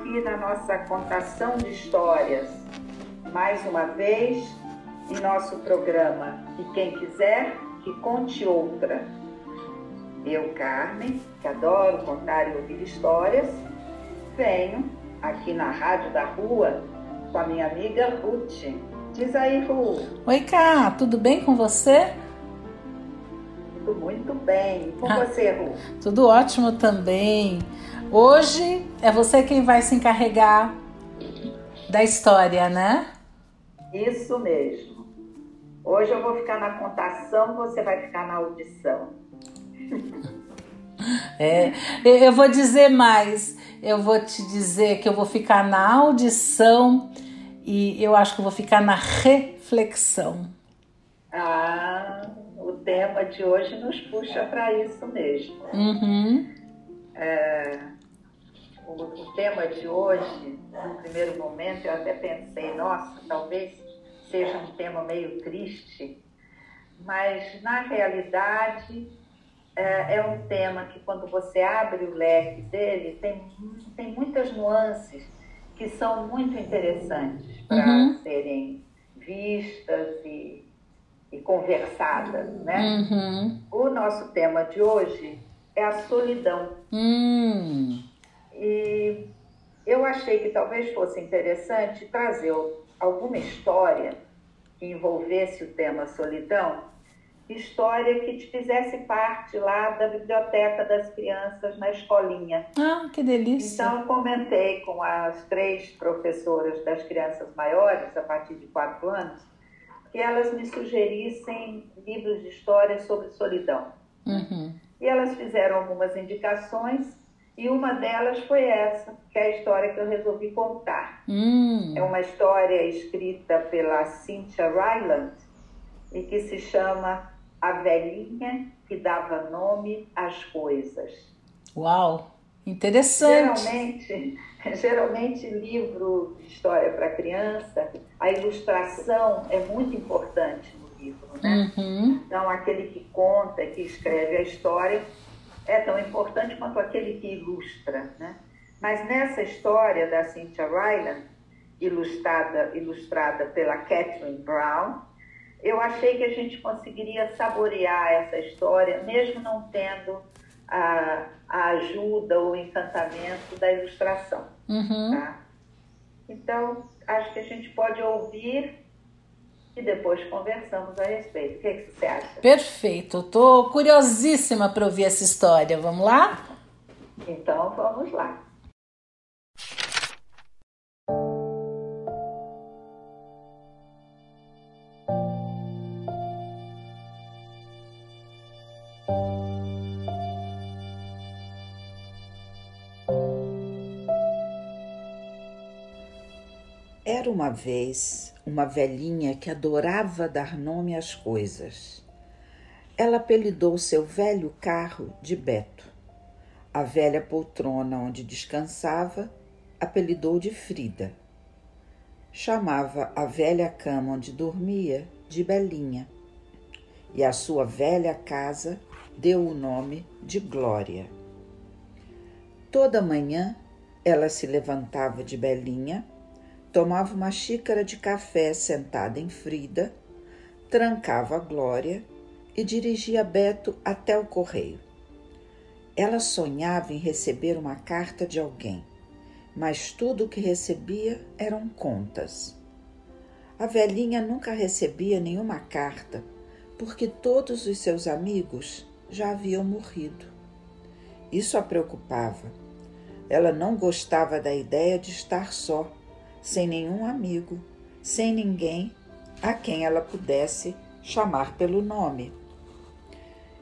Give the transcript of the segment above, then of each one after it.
Aqui na nossa contação de histórias. Mais uma vez em nosso programa. E quem quiser, que conte outra. Eu, Carmen, que adoro contar e ouvir histórias, venho aqui na Rádio da Rua com a minha amiga Ruth. Diz aí, Ruth. Oi, Cá, tudo bem com você? Tudo muito bem. E com ah, você, Ruth? Tudo ótimo também. Hoje é você quem vai se encarregar da história, né? Isso mesmo. Hoje eu vou ficar na contação, você vai ficar na audição. É, eu vou dizer mais. Eu vou te dizer que eu vou ficar na audição e eu acho que eu vou ficar na reflexão. Ah, o tema de hoje nos puxa para isso mesmo. Uhum. É, o, o tema de hoje, no primeiro momento, eu até pensei, nossa, talvez seja um tema meio triste, mas na realidade é, é um tema que quando você abre o leque dele, tem, tem muitas nuances que são muito interessantes para uhum. serem vistas e, e conversadas, né? Uhum. O nosso tema de hoje é a solidão. Hum. E eu achei que talvez fosse interessante trazer alguma história que envolvesse o tema solidão, história que te fizesse parte lá da biblioteca das crianças na escolinha. Ah, que delícia! Então, comentei com as três professoras das crianças maiores, a partir de quatro anos, que elas me sugerissem livros de história sobre solidão. Uhum. E elas fizeram algumas indicações e uma delas foi essa, que é a história que eu resolvi contar. Hum. É uma história escrita pela Cynthia Ryland e que se chama A Velhinha que Dava Nome às Coisas. Uau! Interessante. Geralmente, geralmente livro de história para criança, a ilustração é muito importante no livro, né? Uhum. Então, aquele que conta, que escreve a história, é tão importante quanto aquele que ilustra, né? Mas nessa história da Cynthia Ryland, ilustrada, ilustrada pela Catherine Brown, eu achei que a gente conseguiria saborear essa história, mesmo não tendo a, a ajuda ou o encantamento da ilustração. Uhum. Tá? Então, acho que a gente pode ouvir e depois conversamos a respeito. O que, é que você acha? Perfeito. Estou curiosíssima para ouvir essa história. Vamos lá? Então vamos lá. Era uma vez uma velhinha que adorava dar nome às coisas. Ela apelidou seu velho carro de Beto. A velha poltrona onde descansava apelidou de Frida. Chamava a velha cama onde dormia de Belinha. E a sua velha casa deu o nome de Glória. Toda manhã ela se levantava de Belinha tomava uma xícara de café sentada em Frida, trancava a Glória e dirigia Beto até o correio. Ela sonhava em receber uma carta de alguém, mas tudo o que recebia eram contas. A velhinha nunca recebia nenhuma carta, porque todos os seus amigos já haviam morrido. Isso a preocupava. Ela não gostava da ideia de estar só sem nenhum amigo sem ninguém a quem ela pudesse chamar pelo nome.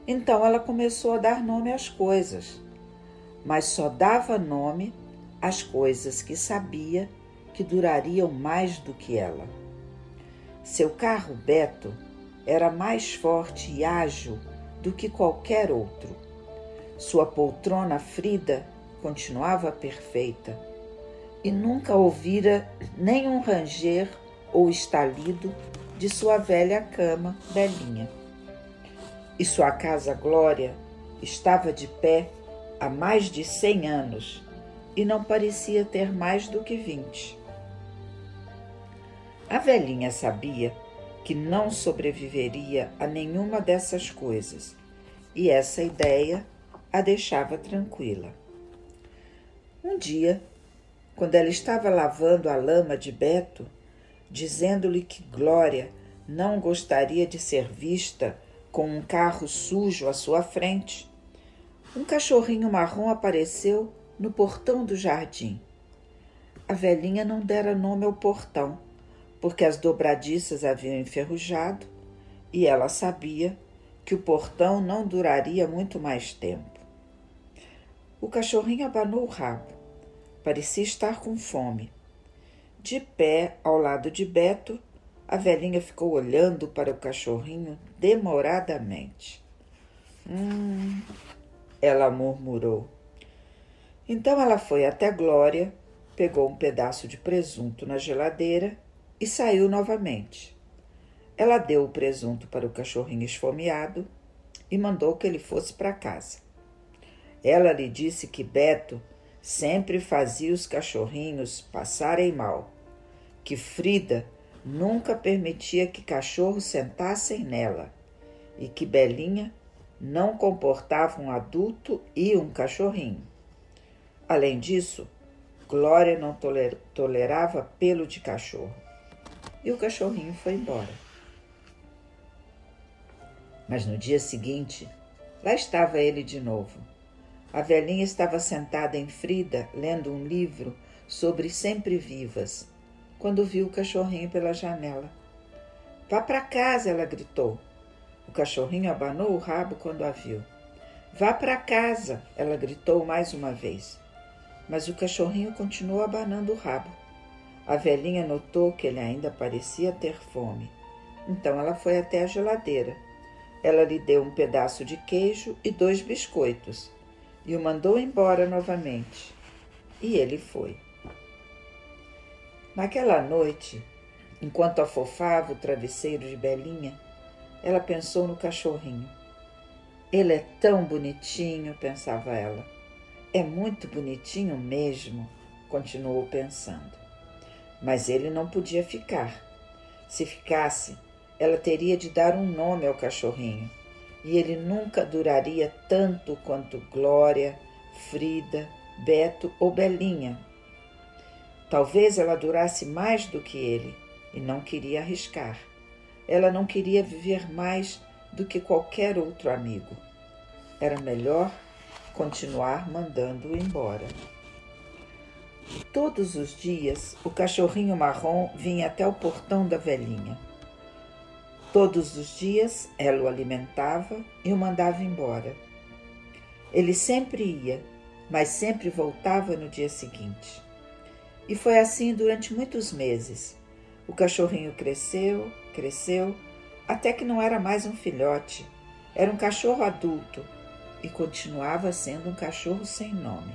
Então ela começou a dar nome às coisas, mas só dava nome às coisas que sabia que durariam mais do que ela. Seu carro Beto era mais forte e ágil do que qualquer outro. Sua poltrona Frida continuava perfeita e nunca ouvira nenhum ranger ou estalido de sua velha cama Belinha. E sua casa Glória estava de pé há mais de cem anos e não parecia ter mais do que vinte. A velhinha sabia que não sobreviveria a nenhuma dessas coisas e essa ideia a deixava tranquila. Um dia, quando ela estava lavando a lama de Beto, dizendo-lhe que Glória não gostaria de ser vista com um carro sujo à sua frente, um cachorrinho marrom apareceu no portão do jardim. A velhinha não dera nome ao portão, porque as dobradiças haviam enferrujado e ela sabia que o portão não duraria muito mais tempo. O cachorrinho abanou o rabo. Parecia estar com fome. De pé ao lado de Beto, a velhinha ficou olhando para o cachorrinho demoradamente. Hum, ela murmurou. Então ela foi até Glória, pegou um pedaço de presunto na geladeira e saiu novamente. Ela deu o presunto para o cachorrinho esfomeado e mandou que ele fosse para casa. Ela lhe disse que Beto sempre fazia os cachorrinhos passarem mal, que Frida nunca permitia que cachorros sentassem nela e que Belinha não comportava um adulto e um cachorrinho. Além disso, Glória não toler tolerava pelo de cachorro. E o cachorrinho foi embora. Mas no dia seguinte, lá estava ele de novo a velhinha estava sentada em Frida, lendo um livro sobre sempre-vivas, quando viu o cachorrinho pela janela. Vá para casa, ela gritou. O cachorrinho abanou o rabo quando a viu. Vá para casa, ela gritou mais uma vez. Mas o cachorrinho continuou abanando o rabo. A velhinha notou que ele ainda parecia ter fome. Então ela foi até a geladeira. Ela lhe deu um pedaço de queijo e dois biscoitos e o mandou embora novamente. E ele foi. Naquela noite, enquanto afofava o travesseiro de Belinha, ela pensou no cachorrinho. Ele é tão bonitinho, pensava ela. É muito bonitinho mesmo, continuou pensando. Mas ele não podia ficar. Se ficasse, ela teria de dar um nome ao cachorrinho e ele nunca duraria tanto quanto Glória, Frida, Beto ou Belinha. Talvez ela durasse mais do que ele e não queria arriscar. Ela não queria viver mais do que qualquer outro amigo. Era melhor continuar mandando-o embora. Todos os dias, o cachorrinho marrom vinha até o portão da velhinha. Todos os dias ela o alimentava e o mandava embora. Ele sempre ia, mas sempre voltava no dia seguinte. E foi assim durante muitos meses. O cachorrinho cresceu, cresceu, até que não era mais um filhote, era um cachorro adulto e continuava sendo um cachorro sem nome.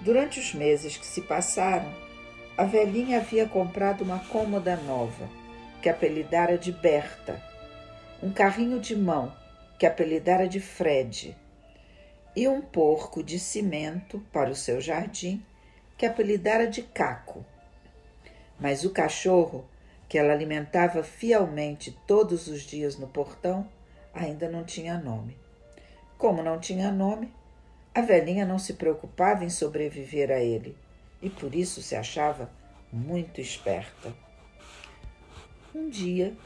Durante os meses que se passaram, a velhinha havia comprado uma cômoda nova que apelidara de Berta, um carrinho de mão, que apelidara de Fred, e um porco de cimento para o seu jardim, que apelidara de Caco. Mas o cachorro, que ela alimentava fielmente todos os dias no portão, ainda não tinha nome. Como não tinha nome, a velhinha não se preocupava em sobreviver a ele e por isso se achava muito esperta. Um dia,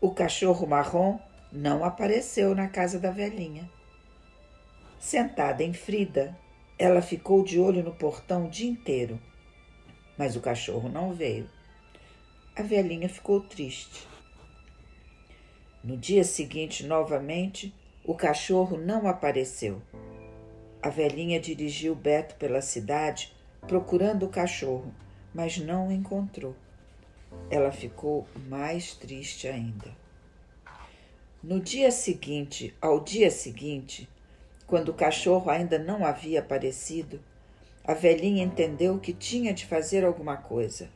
o cachorro marrom não apareceu na casa da velhinha. Sentada em Frida, ela ficou de olho no portão o dia inteiro, mas o cachorro não veio. a velhinha ficou triste. No dia seguinte, novamente, o cachorro não apareceu. A velhinha dirigiu Beto pela cidade procurando o cachorro, mas não o encontrou. Ela ficou mais triste ainda. No dia seguinte, ao dia seguinte, quando o cachorro ainda não havia aparecido, a velhinha entendeu que tinha de fazer alguma coisa.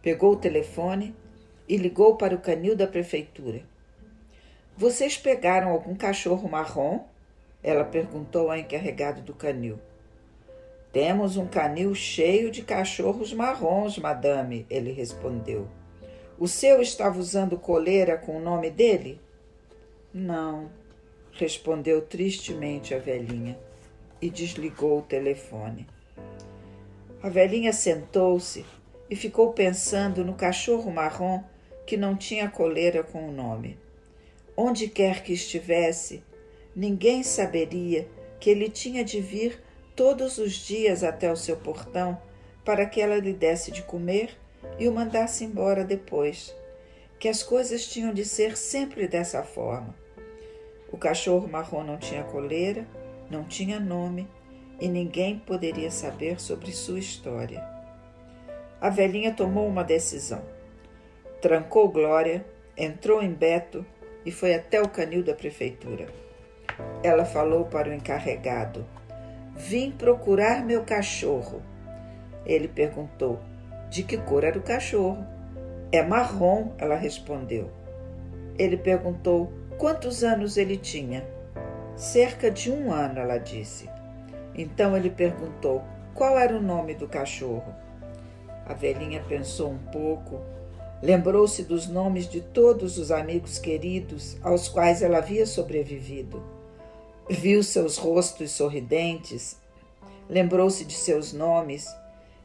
Pegou o telefone e ligou para o canil da prefeitura. Vocês pegaram algum cachorro marrom? Ela perguntou ao encarregado do canil. Temos um canil cheio de cachorros marrons, madame, ele respondeu. O seu estava usando coleira com o nome dele? Não, respondeu tristemente a velhinha e desligou o telefone. A velhinha sentou-se e ficou pensando no cachorro marrom que não tinha coleira com o nome. Onde quer que estivesse, ninguém saberia que ele tinha de vir todos os dias até o seu portão para que ela lhe desse de comer e o mandasse embora depois, que as coisas tinham de ser sempre dessa forma. O cachorro marrom não tinha coleira, não tinha nome e ninguém poderia saber sobre sua história. A velhinha tomou uma decisão. Trancou Glória, entrou em Beto e foi até o canil da prefeitura. Ela falou para o encarregado: Vim procurar meu cachorro. Ele perguntou: De que cor era o cachorro? É marrom, ela respondeu. Ele perguntou quantos anos ele tinha. Cerca de um ano, ela disse. Então ele perguntou qual era o nome do cachorro. A velhinha pensou um pouco, lembrou-se dos nomes de todos os amigos queridos aos quais ela havia sobrevivido Viu seus rostos sorridentes, lembrou-se de seus nomes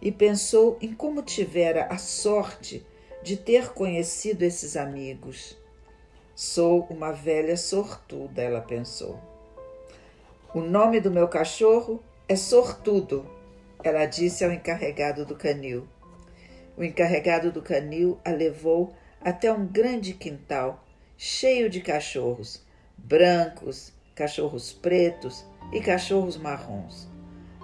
e pensou em como tivera a sorte de ter conhecido esses amigos. Sou uma velha sortuda, ela pensou. O nome do meu cachorro é Sortudo, ela disse ao encarregado do canil. O encarregado do canil a levou até um grande quintal cheio de cachorros, brancos, cachorros pretos e cachorros marrons.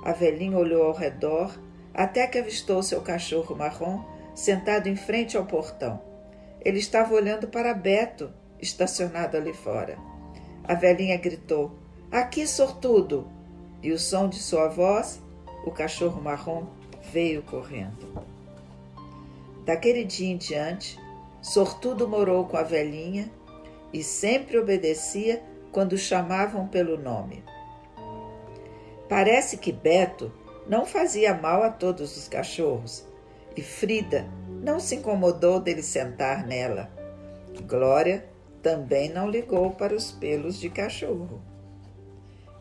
A velhinha olhou ao redor até que avistou seu cachorro marrom sentado em frente ao portão. Ele estava olhando para Beto, estacionado ali fora. A velhinha gritou: Aqui, sortudo! E o som de sua voz, o cachorro marrom veio correndo. Daquele dia em diante, Sortudo morou com a velhinha e sempre obedecia quando chamavam pelo nome. Parece que Beto não fazia mal a todos os cachorros e Frida não se incomodou dele sentar nela. Glória também não ligou para os pelos de cachorro.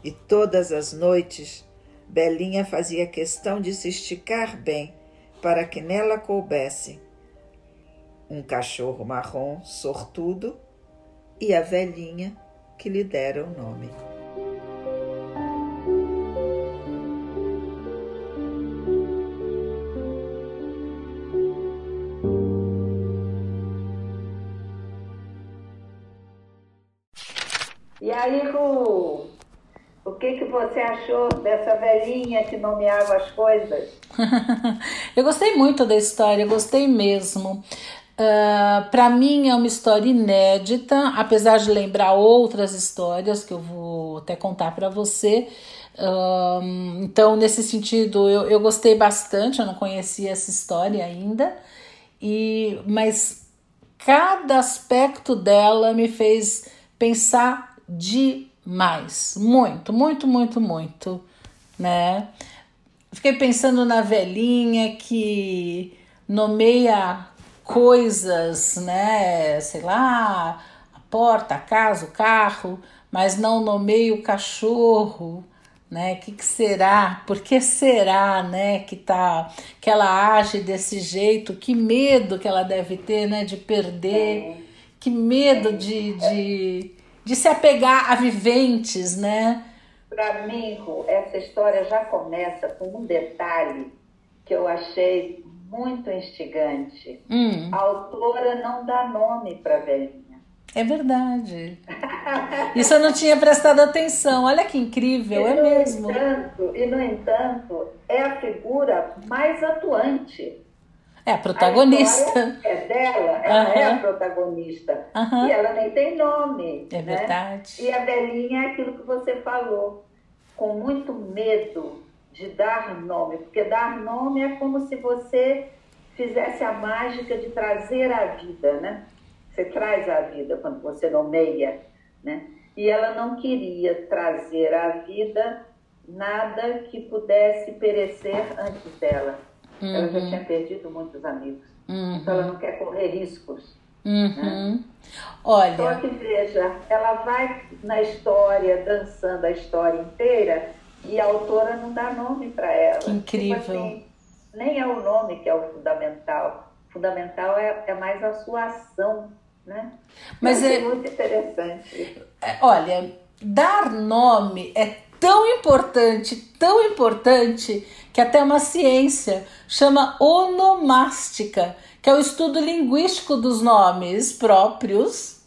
E todas as noites, Belinha fazia questão de se esticar bem para que nela coubesse um cachorro marrom sortudo e a velhinha que lhe dera o nome. E aí, Ru, o que, que você achou dessa velhinha que nomeava as coisas? eu gostei muito da história, gostei mesmo. Uh, ah, para mim é uma história inédita, apesar de lembrar outras histórias que eu vou até contar para você. Uh, então, nesse sentido, eu, eu gostei bastante, eu não conhecia essa história ainda, e mas cada aspecto dela me fez pensar demais, muito, muito, muito, muito, né? Fiquei pensando na velhinha que nomeia coisas, né? Sei lá, a porta, a casa, o carro, mas não nomeia o cachorro, né? O que, que, será? Por que será, né? Que tá, que ela age desse jeito? Que medo que ela deve ter, né? De perder? Que medo de, de, de se apegar a viventes, né? Para mim, essa história já começa com um detalhe que eu achei muito instigante. Hum. A autora não dá nome para a velhinha. É verdade. Isso eu não tinha prestado atenção. Olha que incrível, e, é mesmo. Entanto, e, no entanto, é a figura mais atuante. É a protagonista. A é dela, ela é a protagonista. E ela nem tem nome. É né? verdade. E a velhinha é aquilo que você falou, com muito medo de dar nome, porque dar nome é como se você fizesse a mágica de trazer a vida, né? Você traz a vida quando você nomeia, né? E ela não queria trazer à vida nada que pudesse perecer antes dela. Uhum. Ela já uhum. tinha perdido muitos amigos. Uhum. Então ela não quer correr riscos. Uhum. Né? Olha. Só que veja, ela vai na história, dançando a história inteira, e a autora não dá nome para ela. Que incrível. Tipo assim, nem é o nome que é o fundamental. O fundamental é, é mais a sua ação né? Mas é muito interessante. É, olha, dar nome é tão importante, tão importante, que até uma ciência chama onomástica, que é o estudo linguístico dos nomes próprios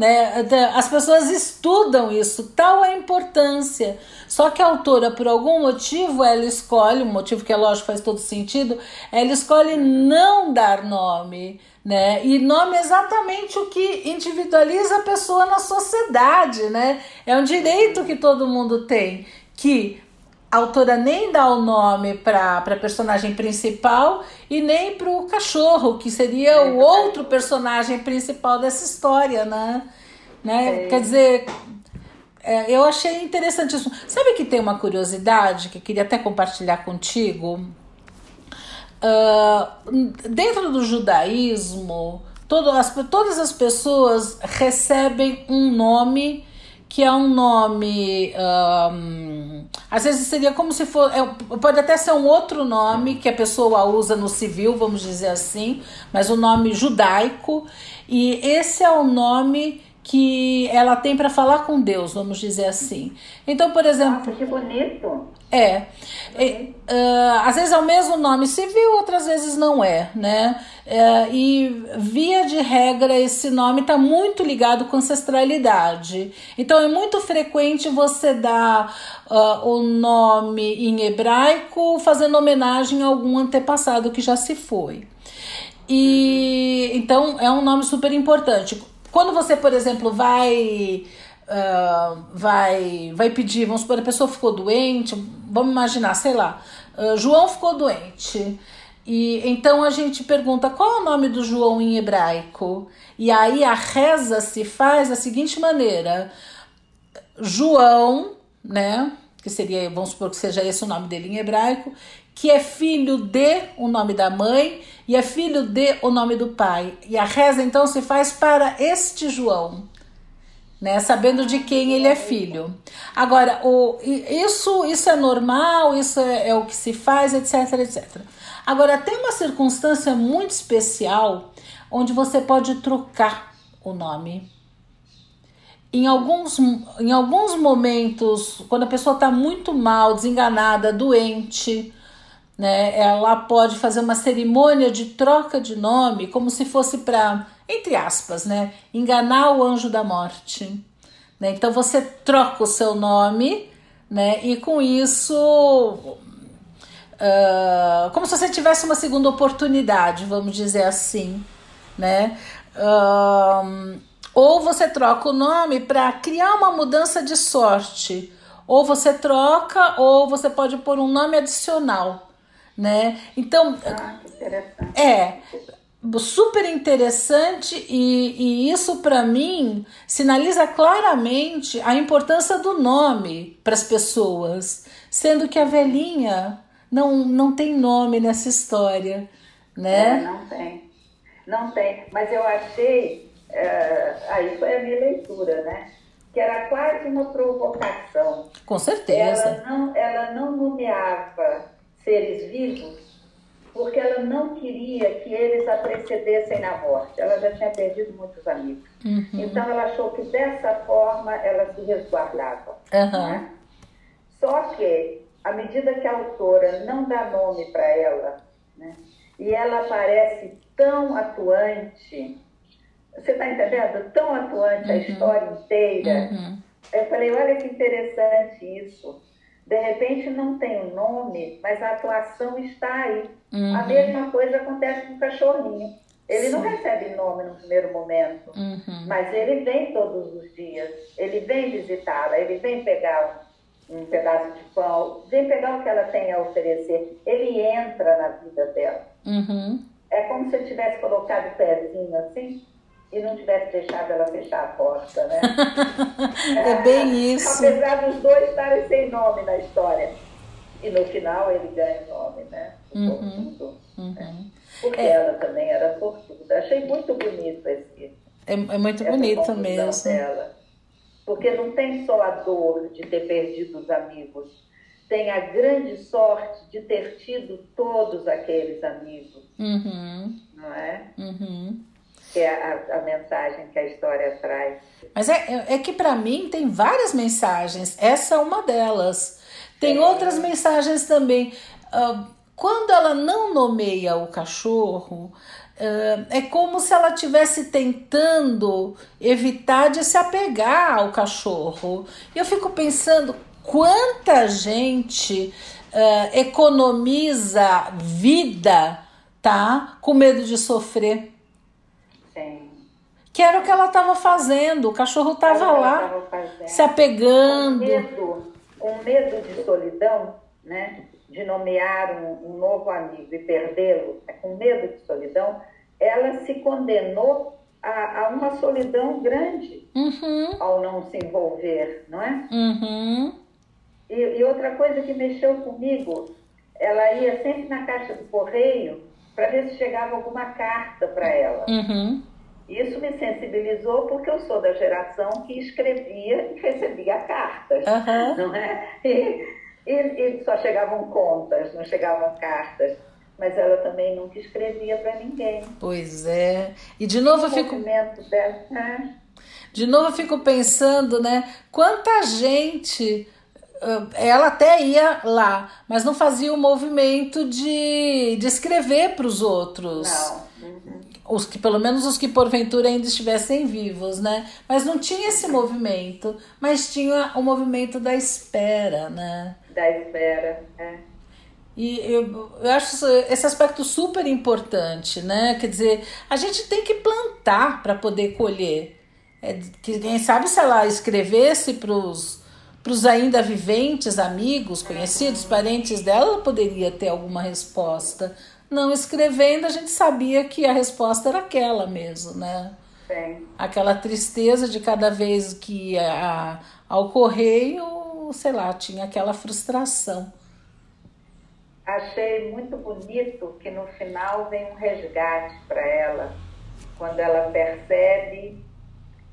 né? As pessoas estudam isso, tal a importância. Só que a autora, por algum motivo, ela escolhe, um motivo que é lógico faz todo sentido, ela escolhe não dar nome. Né? E nome é exatamente o que individualiza a pessoa na sociedade, né? É um direito que todo mundo tem, que a autora nem dá o nome para a personagem principal e nem para o cachorro, que seria o outro personagem principal dessa história, né? né? Quer dizer, é, eu achei interessantíssimo. Sabe que tem uma curiosidade que eu queria até compartilhar contigo? Uh, dentro do judaísmo, todo, as, todas as pessoas recebem um nome que é um nome. Um, às vezes seria como se for. É, pode até ser um outro nome que a pessoa usa no civil, vamos dizer assim, mas o um nome judaico. E esse é o nome que ela tem para falar com Deus, vamos dizer assim. Então, por exemplo. Nossa, que bonito! É. E, uh, às vezes é o mesmo nome civil, outras vezes não é, né? Uh, e via de regra, esse nome está muito ligado com ancestralidade. Então é muito frequente você dar uh, o nome em hebraico fazendo homenagem a algum antepassado que já se foi. E então é um nome super importante. Quando você, por exemplo, vai uh, vai vai pedir, vamos supor, a pessoa ficou doente, vamos imaginar, sei lá, uh, João ficou doente. E então a gente pergunta qual é o nome do João em hebraico? E aí a reza se faz da seguinte maneira: João, né? Que seria, vamos supor que seja esse o nome dele em hebraico, que é filho de o nome da mãe e é filho de o nome do pai. E a reza então se faz para este João, né? Sabendo de quem ele é filho. Agora, o, isso, isso é normal, isso é, é o que se faz, etc, etc. Agora, tem uma circunstância muito especial onde você pode trocar o nome. Em alguns, em alguns momentos, quando a pessoa está muito mal, desenganada, doente, né? Ela pode fazer uma cerimônia de troca de nome, como se fosse para, entre aspas, né, enganar o anjo da morte. Né? Então você troca o seu nome, né? E com isso, uh, como se você tivesse uma segunda oportunidade, vamos dizer assim, né? Uh, ou você troca o nome para criar uma mudança de sorte. Ou você troca, ou você pode pôr um nome adicional né? Então, ah, é super interessante e, e isso para mim sinaliza claramente a importância do nome para as pessoas, sendo que a velhinha não, não tem nome nessa história, né? É, não tem, não tem. Mas eu achei, uh, aí foi a minha leitura, né? Que era quase uma provocação. Com certeza. Ela não, ela não nomeava seres vivos, porque ela não queria que eles a precedessem na morte. Ela já tinha perdido muitos amigos. Uhum. Então ela achou que dessa forma ela se resguardava. Uhum. Né? Só que, à medida que a autora não dá nome para ela, né? e ela parece tão atuante. Você está entendendo? Tão atuante uhum. a história inteira. Uhum. Eu falei, olha que interessante isso. De repente não tem o um nome, mas a atuação está aí. Uhum. A mesma coisa acontece com o cachorrinho. Ele Sim. não recebe nome no primeiro momento, uhum. mas ele vem todos os dias. Ele vem visitá-la, ele vem pegar um, pedaço de pão, vem pegar o que ela tem a oferecer. Ele entra na vida dela. Uhum. É como se eu tivesse colocado o pezinho assim e não tivesse deixado ela fechar a porta, né? é bem isso. Apesar dos dois estarem sem nome na história. E no final ele ganha o nome, né? Uhum. Uhum. Né? Porque é. ela também era sortuda. Achei muito bonito esse. É, é muito bonito mesmo. Dela. Porque não tem só a dor de ter perdido os amigos, tem a grande sorte de ter tido todos aqueles amigos. Uhum. Não é? Uhum que é a, a, mensagem que a história traz. Mas é, é, é que para mim tem várias mensagens, essa é uma delas. Tem é. outras mensagens também. Uh, quando ela não nomeia o cachorro, uh, é como se ela estivesse tentando evitar de se apegar ao cachorro. E eu fico pensando quanta gente uh, economiza vida, tá? Com medo de sofrer. Que era o que ela estava fazendo. O cachorro estava lá, se apegando. Com medo, com medo de solidão, né? de nomear um, um novo amigo e perdê-lo, é com medo de solidão, ela se condenou a, a uma solidão grande uhum. ao não se envolver, não é? Uhum. E, e, outra coisa que mexeu comigo, ela ia sempre na caixa do correio para ver se chegava alguma carta para ela. Uhum. Isso me sensibilizou porque eu sou da geração que escrevia e recebia cartas, uhum. não é? E, e, e, só chegavam contas, não chegavam cartas. Mas ela também nunca escrevia para ninguém. Pois é. E de novo eu fico. Dela, né? De novo eu fico pensando, né? Quanta gente ela até ia lá, mas não fazia o movimento de, de escrever para os outros. Não. Uhum os que pelo menos os que porventura ainda estivessem vivos, né? Mas não tinha esse movimento, mas tinha o movimento da espera, né? Da espera, é. E eu, eu acho esse aspecto super importante, né? Quer dizer, a gente tem que plantar para poder colher. É, que, quem sabe se ela escrevesse para os ainda viventes, amigos, conhecidos, parentes dela, ela poderia ter alguma resposta não escrevendo, a gente sabia que a resposta era aquela mesmo, né? Sim. Aquela tristeza de cada vez que ia ao correio, sei lá, tinha aquela frustração. Achei muito bonito que no final vem um resgate para ela, quando ela percebe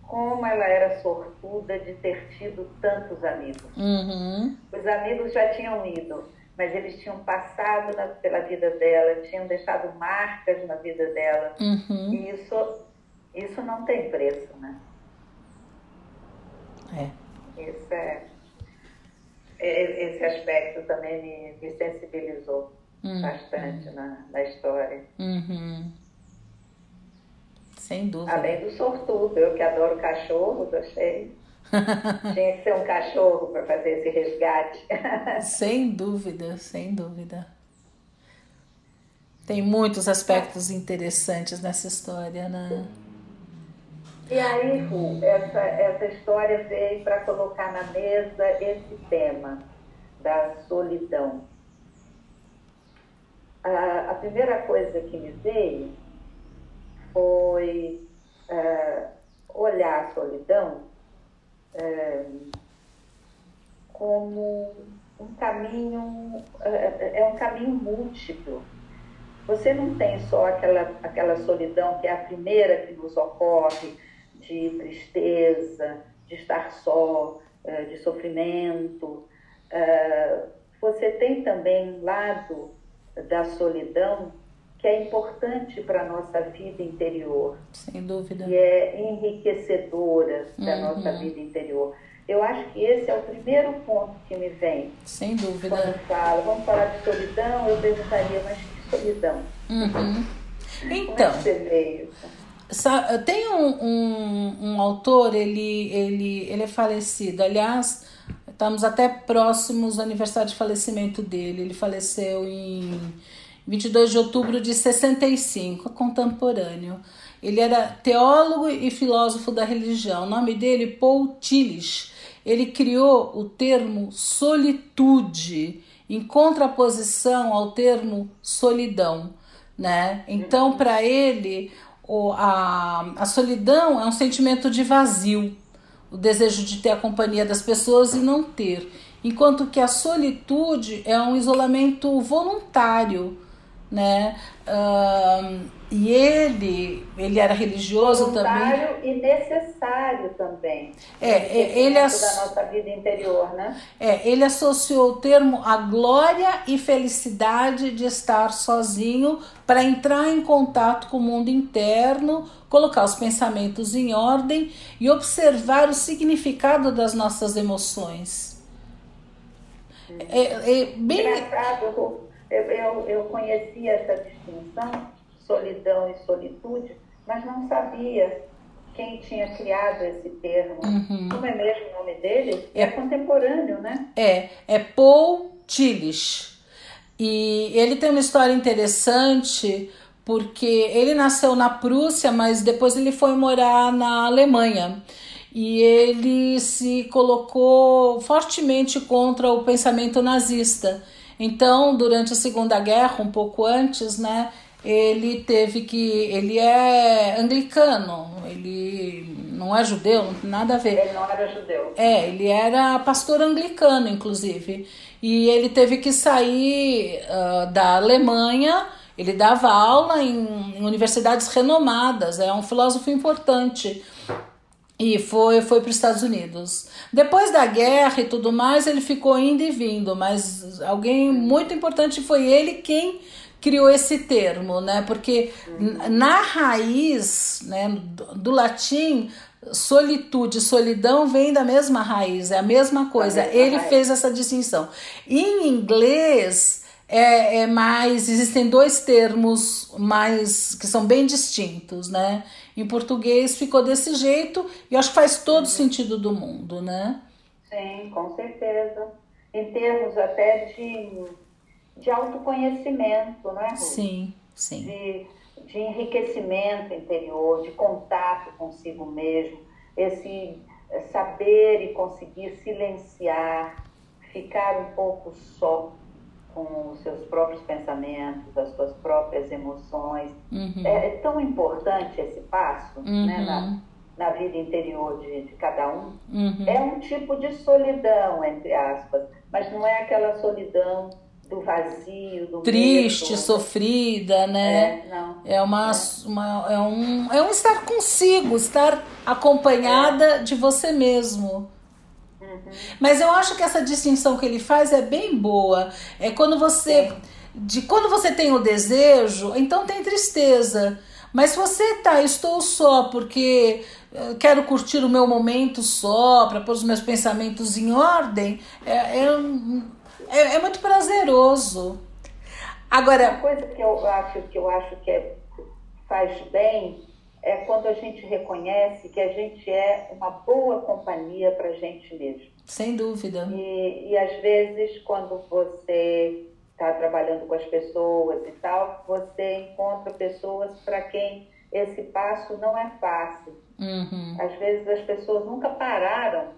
como ela era sortuda de ter tido tantos amigos. Uhum. Os amigos já tinham ido, mas eles tinham passado na, pela vida dela, tinham deixado marcas na vida dela. Uhum. E isso, isso não tem preço, né? É. Isso é, é esse aspecto também me, me sensibilizou uhum. bastante na, na história. Uhum. Sem dúvida. Além do sortudo, eu que adoro cachorros, achei tinha que ser um cachorro para fazer esse resgate. sem dúvida, sem dúvida. Tem muitos aspectos interessantes nessa história, né? E aí, Ru, essa, essa história veio para colocar na mesa esse tema da solidão. A, a primeira coisa que me veio foi uh, olhar a solidão é, como um caminho, é, é um caminho múltiplo. Você não tem só aquela, aquela solidão que é a primeira que nos ocorre, de tristeza, de estar só, é, de sofrimento. É, você tem também um lado da solidão que é importante para a nossa vida interior. Sem dúvida. Que é enriquecedora da uhum. nossa vida interior. Eu acho que esse é o primeiro ponto que me vem. Sem dúvida. Quando falo, vamos falar de solidão, eu perguntaria, mas que solidão? Uhum. Então. Como é que você vê isso? Tem um, um, um, autor, ele, ele, ele é falecido. Aliás, estamos até próximos do aniversário de falecimento dele. Ele faleceu em 22 de outubro de 65, contemporâneo. Ele era teólogo e filósofo da religião. O nome dele, Paul Tillich. Ele criou o termo solitude em contraposição ao termo solidão, né? Então, para ele, o, a, a solidão é um sentimento de vazio, o desejo de ter a companhia das pessoas e não ter, enquanto que a solitude é um isolamento voluntário, né? Uh, e ele, ele era religioso Voluntário também. e necessário também. É, é ele asso... da nossa vida interior, né? É, ele associou o termo à glória e felicidade de estar sozinho para entrar em contato com o mundo interno, colocar os pensamentos em ordem e observar o significado das nossas emoções. É, é bem engraçado. Eu, eu, eu conhecia essa distinção solidão e solitude, mas não sabia quem tinha criado esse termo. Uhum. Como é mesmo o nome dele? É, é contemporâneo, né? É, é Paul Tillich. E ele tem uma história interessante porque ele nasceu na Prússia, mas depois ele foi morar na Alemanha. E ele se colocou fortemente contra o pensamento nazista. Então, durante a Segunda Guerra, um pouco antes, né, ele teve que. Ele é anglicano, ele não é judeu, não tem nada a ver. Ele não era judeu. É, ele era pastor anglicano, inclusive. E ele teve que sair uh, da Alemanha. Ele dava aula em, em universidades renomadas, é um filósofo importante e foi foi para os Estados Unidos. Depois da guerra e tudo mais, ele ficou indo e vindo, mas alguém muito importante foi ele quem criou esse termo, né? Porque na raiz, né, do, latim, solitude, solidão vem da mesma raiz, é a mesma coisa. Mesma Ele raiz. fez essa distinção. Em inglês é, é, mais existem dois termos mais que são bem distintos, né? Em português ficou desse jeito e acho que faz todo sentido do mundo, né? Sim, com certeza. Em termos até de de autoconhecimento, não é, Ruth? Sim, sim. De, de enriquecimento interior, de contato consigo mesmo, esse saber e conseguir silenciar, ficar um pouco só com os seus próprios pensamentos, as suas próprias emoções. Uhum. É, é, tão importante esse passo né, uhum. né, na, na vida interior de, de cada um. Uhum. É um tipo de solidão, entre aspas, mas não é aquela solidão do vazio, do triste, medo. sofrida, né? É, não. é uma, é. uma é um é um estar consigo, estar acompanhada é. de você mesmo. Mas eu acho que essa distinção que ele faz é bem boa. É quando você de quando você tem o desejo, então tem tristeza. Mas se você tá, estou só porque eh, quero curtir o meu momento só, para pôr os meus pensamentos em ordem, é, é é, é muito prazeroso. Agora. Uma coisa que eu acho que eu acho que é, faz bem é quando a gente reconhece que a gente é uma boa companhia para a gente mesmo. Sem dúvida. E, e às vezes, quando você está trabalhando com as pessoas e tal, você encontra pessoas para quem esse passo não é fácil. Uhum. Às vezes as pessoas nunca pararam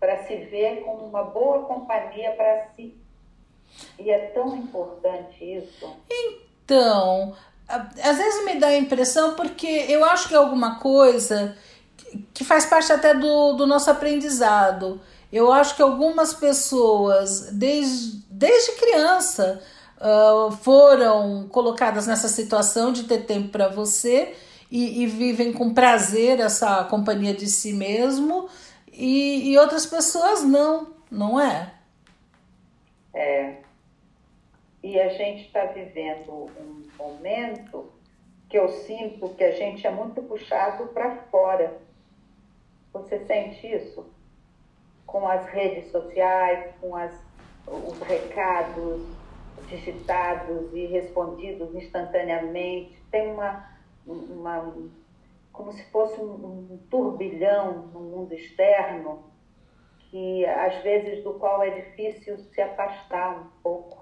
para se ver como uma boa companhia para si e é tão importante isso. Então, às vezes me dá a impressão porque eu acho que é alguma coisa que faz parte até do, do nosso aprendizado. Eu acho que algumas pessoas, desde, desde criança, uh, foram colocadas nessa situação de ter tempo para você e, e, vivem com prazer essa companhia de si mesmo, e, e outras pessoas não, não é? É, e a gente está vivendo um momento que eu sinto que a gente é muito puxado para fora. Você sente isso? Com as redes sociais, com as, os recados, digitados e respondidos instantaneamente. Tem uma, uma como se fosse um, um turbilhão no mundo externo que às vezes do qual é difícil se afastar um pouco.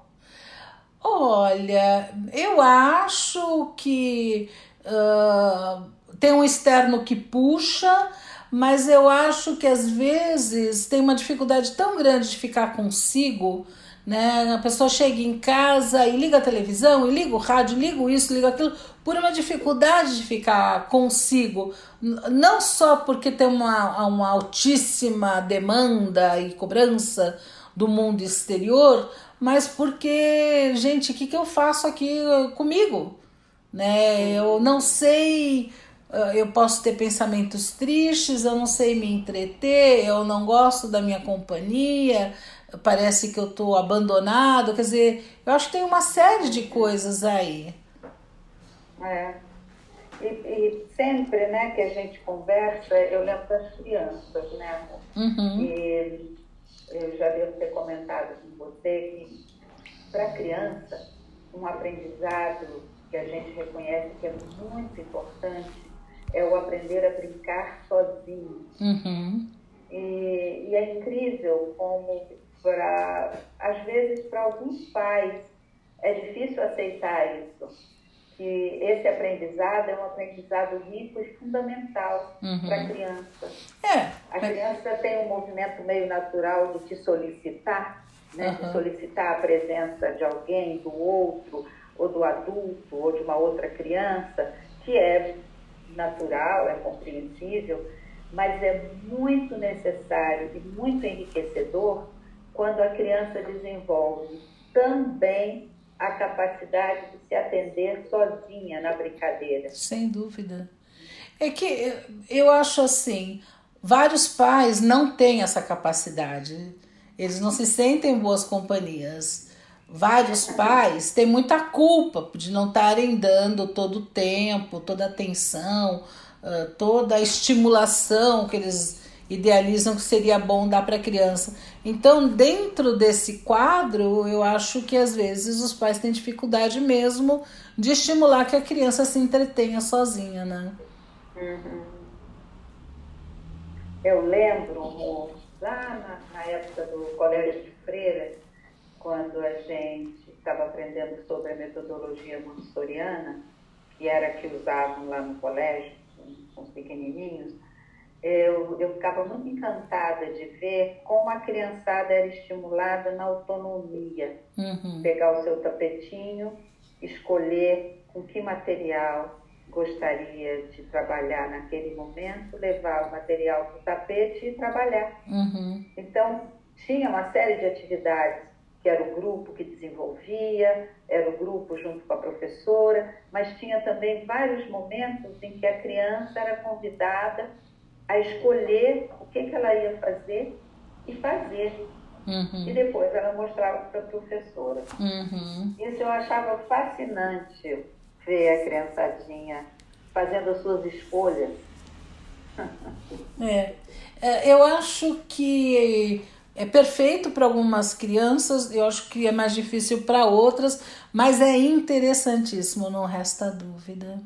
Olha, eu acho que uh, tem um externo que puxa, mas eu acho que às vezes tem uma dificuldade tão grande de ficar consigo. Né? A pessoa chega em casa e liga a televisão, e liga o rádio, liga isso, liga aquilo, por uma dificuldade de ficar consigo. Não só porque tem uma, uma altíssima demanda e cobrança do mundo exterior, mas porque, gente, o que, que eu faço aqui comigo? Né? Eu não sei ah, eu posso ter pensamentos tristes, eu não sei me entreter, eu não gosto da minha companhia, parece que eu estou abandonado. Quer dizer, eu acho que tem uma série de coisas aí. É. E, e sempre né, que a gente conversa, eu lembro das crianças, né? Uhum. E eu já devo ter comentado com você que para a criança, um aprendizado que a gente reconhece que é muito importante é o aprender a brincar sozinho. Uhum. E, e, é incrível como, pra, às vezes, para alguns pais, é difícil aceitar isso. Que esse aprendizado é um aprendizado rico e fundamental uhum. para a criança. É. A criança tem um movimento meio natural de te solicitar, né? Uhum. de solicitar a presença de alguém, do outro, ou do adulto, ou de uma outra criança, que é natural, é compreensível, mas é muito necessário e muito enriquecedor quando a criança desenvolve também a capacidade de se atender sozinha na brincadeira. Sem dúvida. É que eu acho assim, vários pais não têm essa capacidade. Eles não se sentem boas companhias vários pais têm muita culpa de não estarem dando todo o tempo, toda a atenção, toda a estimulação que eles idealizam que seria bom dar para a criança. Então, dentro desse quadro, eu acho que às vezes os pais têm dificuldade mesmo de estimular que a criança se entretenha sozinha, né? Uhum. Eu lembro, lá na, época do colégio de freira, quando a gente estava aprendendo sobre a metodologia montessoriana, que era a que usavam lá no colégio, com os pequenininhos, eu, eu ficava muito encantada de ver como a criançada era estimulada na autonomia. Uhum. Pegar o seu tapetinho, escolher com que material gostaria de trabalhar naquele momento, levar o material para o tapete e trabalhar. Uhum. Então, tinha uma série de atividades que era o grupo que desenvolvia, era o grupo junto com a professora, mas tinha também vários momentos em que a criança era convidada a escolher o que, que ela ia fazer e fazer. Uhum. E depois ela mostrava para a professora. Uhum. Isso eu achava fascinante, ver a criançadinha fazendo as suas escolhas. É. é eu acho que é perfeito para algumas crianças, eu acho que é mais difícil para outras, mas é interessantíssimo, não resta dúvida.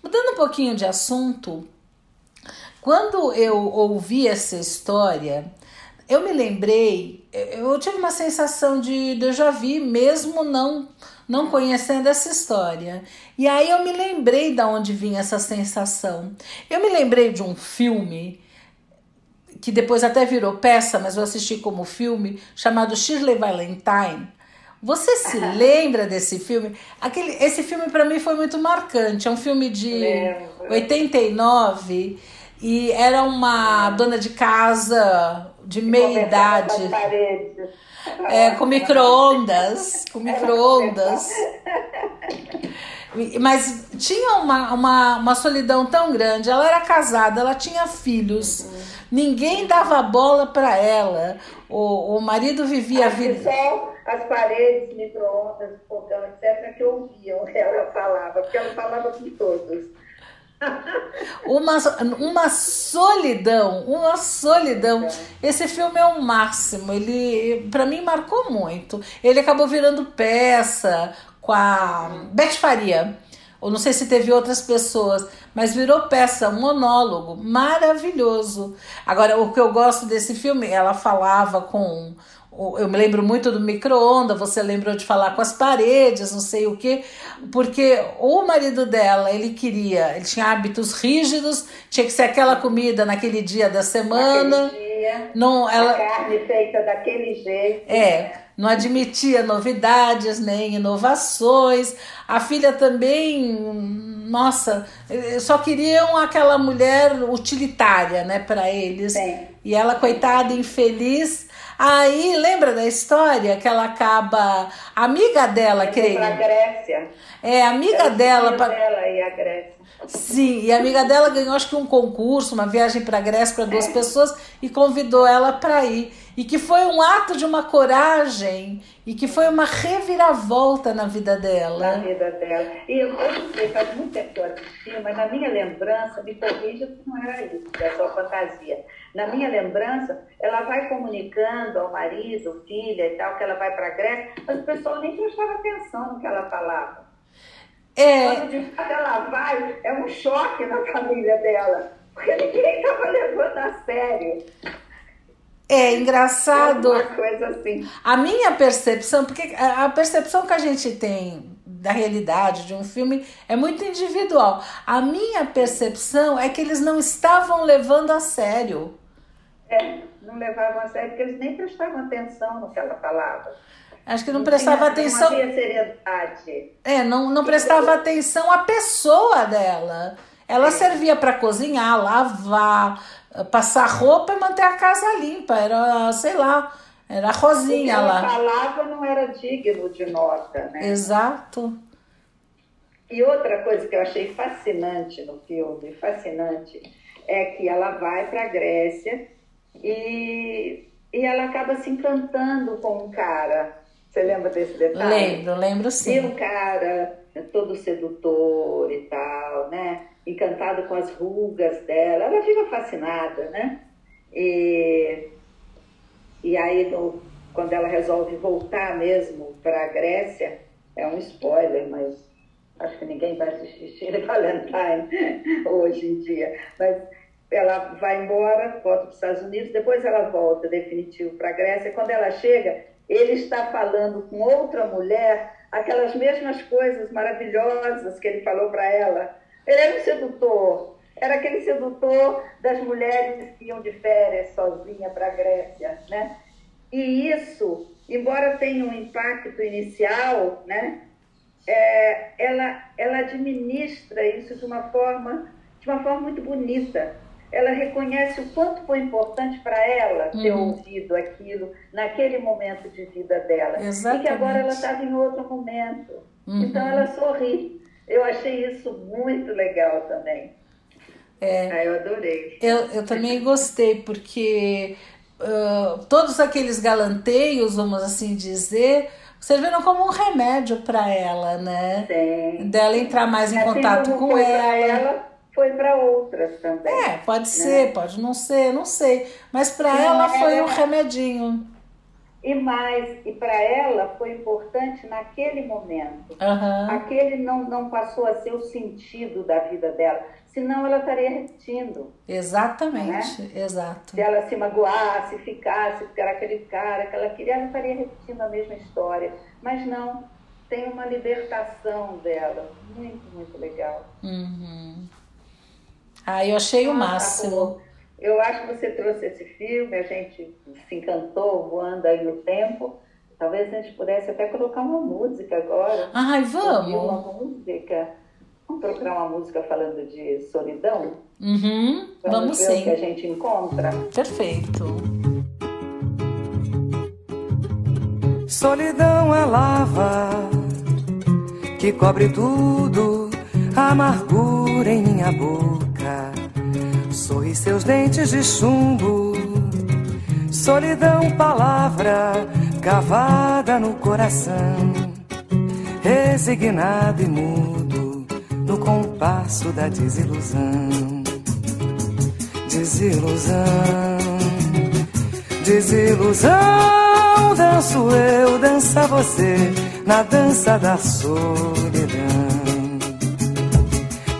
Mudando um pouquinho de assunto, quando eu ouvi essa história, eu me lembrei, eu tive uma sensação de déjà vu, mesmo não não conhecendo essa história. E aí eu me lembrei da onde vinha essa sensação. Eu me lembrei de um filme que depois até virou peça, mas eu assisti como filme, chamado Shirley Valentine. Você se lembra desse filme? Aquele, esse filme para mim foi muito marcante. É um filme de Lembro. 89 e era uma dona de casa de meia idade. É, com micro-ondas. Com micro-ondas. Mas tinha uma, uma, uma solidão tão grande. Ela era casada, ela tinha filhos. Ninguém dava bola para ela. O, o marido vivia a vida. Só as paredes, micro-ondas, fogão, etc., que ouviam ela falava, porque ela falava com todos. Uma, uma solidão, uma solidão. Esse filme é o máximo. Ele, para mim, marcou muito. Ele acabou virando peça com a Beth Faria. Ou não sei se teve outras pessoas, mas virou peça, um monólogo maravilhoso. Agora, o que eu gosto desse filme, ela falava com eu me lembro muito do micro-ondas, você lembrou de falar com as paredes, não sei o quê, porque o marido dela, ele queria, ele tinha hábitos rígidos, tinha que ser aquela comida naquele dia da semana. Dia, não, ela, carne feita daquele jeito. É, não admitia novidades nem inovações. A filha também, nossa, só queriam aquela mulher utilitária, né, para eles. Sim. E ela, coitada, infeliz, Aí, lembra da história que ela acaba. Amiga dela, creio. Pra Grécia. É, amiga dela. Pra... dela e a Grécia. Sim, e a amiga dela ganhou acho que um concurso, uma viagem para Grécia para duas é. pessoas e convidou ela para ir. E que foi um ato de uma coragem e que foi uma reviravolta na vida dela. Na vida dela. E eu, eu não sei, faz muito tempo que eu assisti, mas na minha lembrança, me corrija se não era isso, é só fantasia. Na minha lembrança, ela vai comunicando ao marido, filha e tal, que ela vai para a Grécia, mas o pessoal nem prestava atenção no que ela falava. É... Quando de fato ela vai, é um choque na família dela, porque ninguém estava levando a sério. É engraçado. É uma coisa assim. A minha percepção, porque a percepção que a gente tem da realidade de um filme é muito individual. A minha percepção é que eles não estavam levando a sério. É, não levavam a sério porque eles nem prestavam atenção no que ela falava. Acho que não, não prestava tinha, atenção. Não havia seriedade. É, não, não prestava atenção à pessoa dela. Ela é. servia para cozinhar, lavar, passar roupa e manter a casa limpa. Era, sei lá, era a Rosinha lá. ela falava não era digno de nota, né? Exato. E outra coisa que eu achei fascinante no filme, fascinante, é que ela vai para a Grécia e, e ela acaba se encantando com um cara. Você lembra desse detalhe? Lembro, lembro sim. E um cara todo sedutor e tal, né? Encantado com as rugas dela. Ela fica fascinada, né? E, e aí, no, quando ela resolve voltar mesmo para a Grécia, é um spoiler, mas acho que ninguém vai assistir Shirley Valentine hoje em dia. Mas ela vai embora, volta para os Estados Unidos, depois ela volta definitivo para a Grécia. Quando ela chega, ele está falando com outra mulher aquelas mesmas coisas maravilhosas que ele falou para ela. Ele era um sedutor, era aquele sedutor das mulheres que iam de férias sozinha para a Grécia, né? E isso, embora tenha um impacto inicial, né? É, ela, ela administra isso de uma forma de uma forma muito bonita ela reconhece o quanto foi importante para ela ter uhum. ouvido aquilo naquele momento de vida dela. Exatamente. E que agora ela estava em outro momento. Uhum. Então ela sorri. Eu achei isso muito legal também. É, ah, eu adorei. Eu, eu também gostei, porque uh, todos aqueles galanteios, vamos assim dizer, serviram como um remédio para ela, né? Sim. Dela entrar mais em contato com ela. ela foi para outras também. É, pode né? ser, pode não ser, não sei. Mas para ela foi um remedinho. E mais, e para ela foi importante naquele momento. Uhum. Aquele não, não passou a ser o sentido da vida dela. Senão ela estaria repetindo. Exatamente, né? exato. Se ela se magoasse, ficasse, era aquele cara que ela queria, ela estaria repetindo a mesma história. Mas não, tem uma libertação dela. Muito, muito legal. Uhum. Ah, eu achei o máximo. Eu acho que você trouxe esse filme, a gente se encantou voando aí no tempo. Talvez a gente pudesse até colocar uma música agora. Ai, vamos! Uma música. Vamos procurar uma música falando de solidão? Uhum, vamos, vamos ver sim. o que a gente encontra? Perfeito. Solidão é lava que cobre tudo, amargura em minha boca Sorri seus dentes de chumbo, solidão, palavra cavada no coração, resignado e mudo, no compasso da desilusão. Desilusão, desilusão. Danço eu, dança você, na dança da solidão.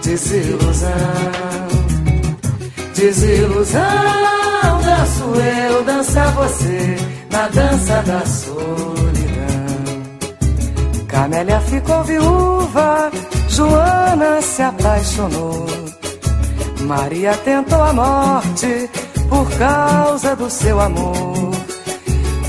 Desilusão, desilusão. Danço eu, dança você, na dança da solidão. Camélia ficou viúva, Joana se apaixonou. Maria tentou a morte por causa do seu amor.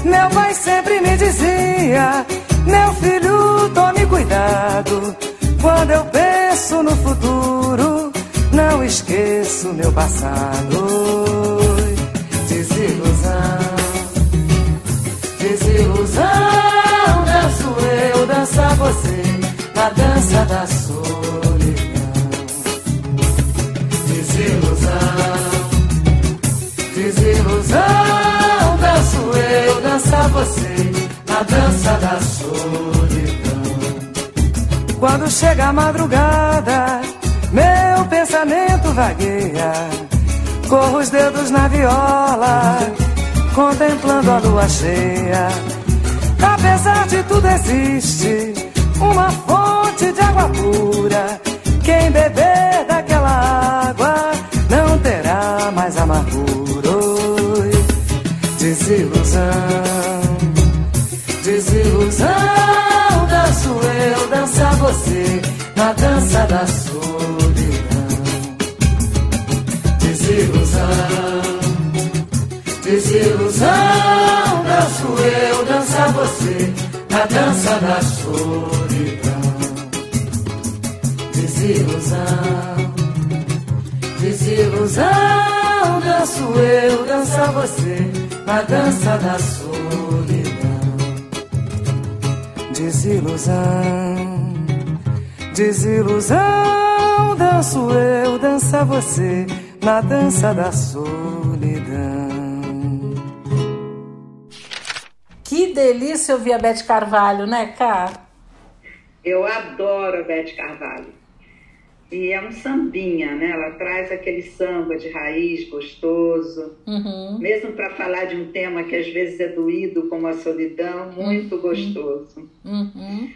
Meu pai sempre me dizia: Meu filho, tome cuidado. Quando eu penso no futuro, não esqueço meu passado. Desilusão, desilusão dança você na dança da solidão. Desilusão, desilusão, danço eu, dança você na dança da solidão. Quando chega a madrugada, pensamento vagueia, corro os dedos na viola, contemplando a lua cheia Apesar de tudo existe uma fonte de água pura. Quem beber daquela água não terá mais amargura. Desilusão, desilusão. Danço eu, dança você na dança da eu, dança você, na dança da solidão. Desilusão, desilusão, danço eu, dança você, na dança da solidão. Desilusão, desilusão, danço eu, dança você, na dança da solidão. Delícia ouvir a Beth Carvalho, né, Cá? Eu adoro a Beth Carvalho. E é um sambinha, né? Ela traz aquele samba de raiz gostoso, uhum. mesmo para falar de um tema que às vezes é doído, como a solidão, muito uhum. gostoso. Uhum.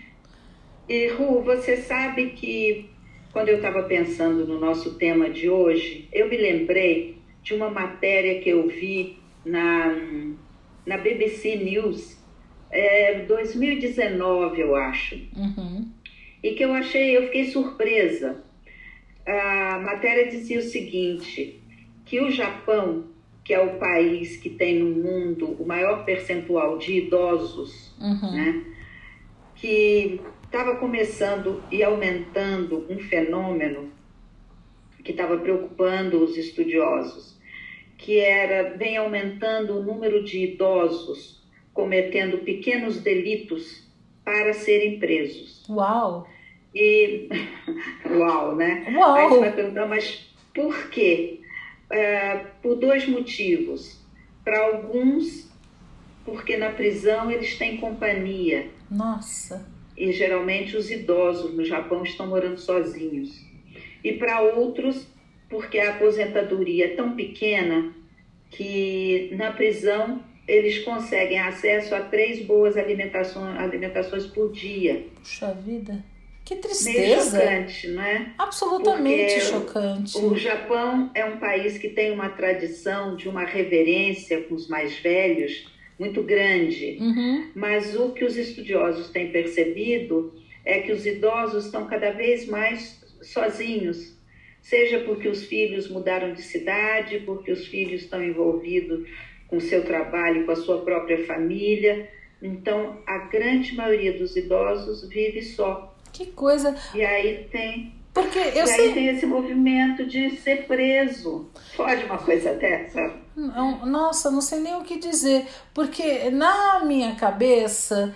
E Ru, você sabe que quando eu estava pensando no nosso tema de hoje, eu me lembrei de uma matéria que eu vi na na BBC News, é, 2019, eu acho. Uhum. E que eu achei, eu fiquei surpresa. A matéria dizia o seguinte: que o Japão, que é o país que tem no mundo o maior percentual de idosos, uhum. né, que estava começando e aumentando um fenômeno que estava preocupando os estudiosos que era vem aumentando o número de idosos cometendo pequenos delitos para serem presos. Uau! E uau, né? Uau! Aí você vai perguntar, mas por quê? É, por dois motivos. Para alguns, porque na prisão eles têm companhia. Nossa! E geralmente os idosos no Japão estão morando sozinhos. E para outros, porque a aposentadoria é tão pequena que na prisão eles conseguem acesso a três boas alimentações, alimentações por dia. Puxa vida, que tristeza! Meio chocante, não é? Absolutamente Porque chocante. O Japão é um país que tem uma tradição de uma reverência com os mais velhos muito grande, uhum. mas o que os estudiosos têm percebido é que os idosos estão cada vez mais sozinhos seja porque os filhos mudaram de cidade, porque os filhos estão envolvidos com seu trabalho, com a sua própria família. Então, a grande maioria dos idosos vive só. Que coisa! E aí tem porque eu e sei... aí tem esse movimento de ser preso. Pode uma coisa dessa? Não, nossa, não sei nem o que dizer. Porque na minha cabeça,